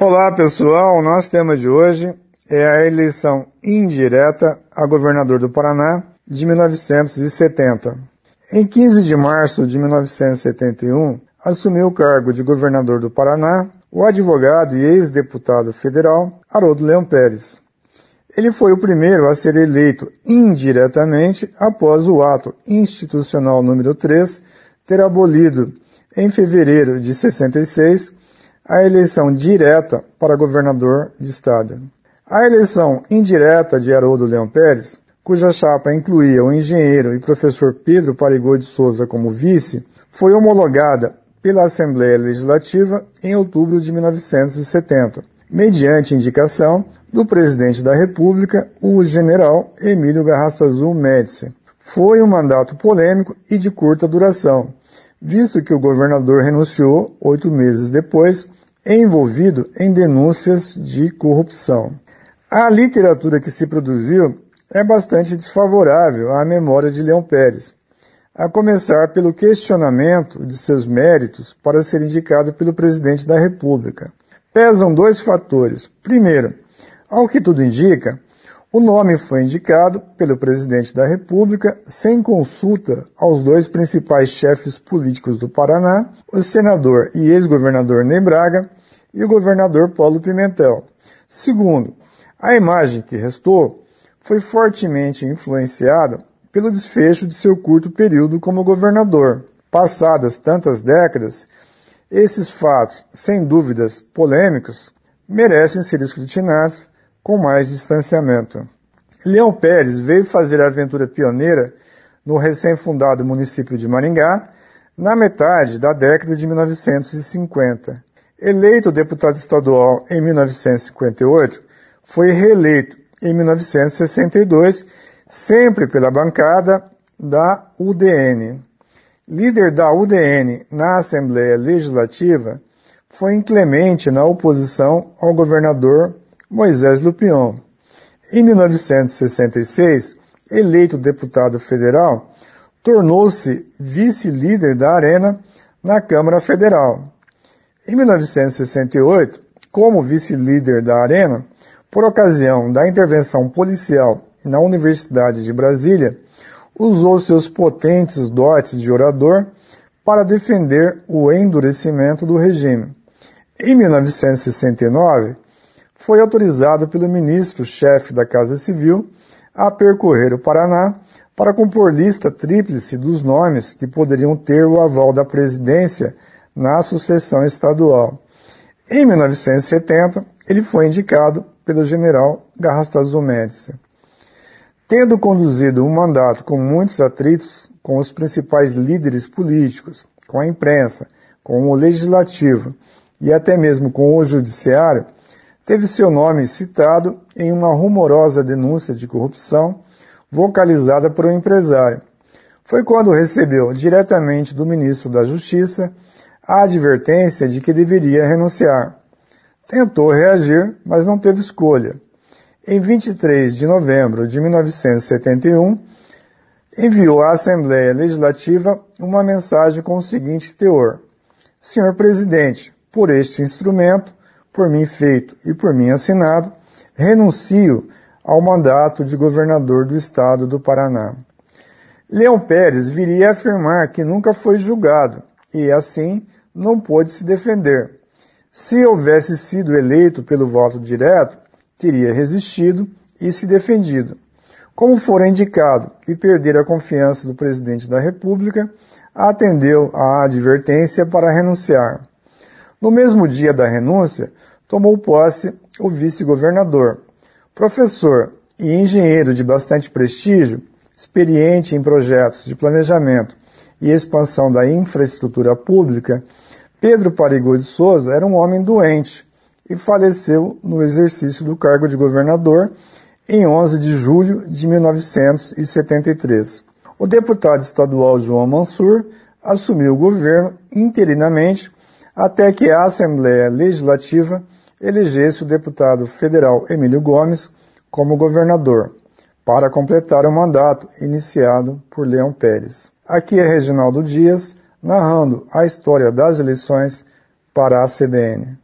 Olá pessoal, o nosso tema de hoje é a eleição indireta a governador do Paraná de 1970. Em 15 de março de 1971, assumiu o cargo de governador do Paraná o advogado e ex-deputado federal Haroldo Leão Pérez. Ele foi o primeiro a ser eleito indiretamente após o ato institucional número 3 ter abolido, em fevereiro de 66, a eleição direta para governador de estado. A eleição indireta de Haroldo Leão Pérez, cuja chapa incluía o engenheiro e professor Pedro Parigô de Souza como vice, foi homologada pela Assembleia Legislativa em outubro de 1970, mediante indicação do presidente da República, o general Emílio Garrastazu Azul Médici. Foi um mandato polêmico e de curta duração, visto que o governador renunciou oito meses depois envolvido em denúncias de corrupção. A literatura que se produziu é bastante desfavorável à memória de Leão Pérez, a começar pelo questionamento de seus méritos para ser indicado pelo presidente da República. Pesam dois fatores. Primeiro, ao que tudo indica, o nome foi indicado pelo presidente da República sem consulta aos dois principais chefes políticos do Paraná, o senador e ex-governador Ney Braga e o governador Paulo Pimentel. Segundo, a imagem que restou foi fortemente influenciada pelo desfecho de seu curto período como governador. Passadas tantas décadas, esses fatos, sem dúvidas polêmicos, merecem ser escrutinados com mais distanciamento. Leão Pérez veio fazer a aventura pioneira no recém-fundado município de Maringá na metade da década de 1950. Eleito deputado estadual em 1958, foi reeleito em 1962, sempre pela bancada da UDN. Líder da UDN na Assembleia Legislativa, foi inclemente na oposição ao governador Moisés Lupion. Em 1966, eleito deputado federal, tornou-se vice-líder da Arena na Câmara Federal. Em 1968, como vice-líder da Arena, por ocasião da intervenção policial na Universidade de Brasília, usou seus potentes dotes de orador para defender o endurecimento do regime. Em 1969, foi autorizado pelo ministro-chefe da Casa Civil a percorrer o Paraná para compor lista tríplice dos nomes que poderiam ter o aval da presidência na sucessão estadual. Em 1970, ele foi indicado pelo general Garrastazu Médici. Tendo conduzido um mandato com muitos atritos com os principais líderes políticos, com a imprensa, com o legislativo e até mesmo com o judiciário, teve seu nome citado em uma rumorosa denúncia de corrupção vocalizada por um empresário. Foi quando recebeu diretamente do ministro da Justiça a advertência de que deveria renunciar. Tentou reagir, mas não teve escolha. Em 23 de novembro de 1971, enviou à Assembleia Legislativa uma mensagem com o seguinte teor: Senhor Presidente, por este instrumento, por mim feito e por mim assinado, renuncio ao mandato de governador do estado do Paraná. Leão Pérez viria a afirmar que nunca foi julgado e, assim, não pôde se defender. Se houvesse sido eleito pelo voto direto, teria resistido e se defendido. Como fora indicado e perder a confiança do presidente da República, atendeu à advertência para renunciar. No mesmo dia da renúncia, tomou posse o vice-governador, professor e engenheiro de bastante prestígio, experiente em projetos de planejamento e expansão da infraestrutura pública, Pedro Parigô de Souza era um homem doente e faleceu no exercício do cargo de governador em 11 de julho de 1973. O deputado estadual João Mansur assumiu o governo interinamente até que a Assembleia Legislativa elegesse o deputado federal Emílio Gomes como governador, para completar o mandato iniciado por Leão Pérez. Aqui é Reginaldo Dias, narrando a história das eleições para a CBN.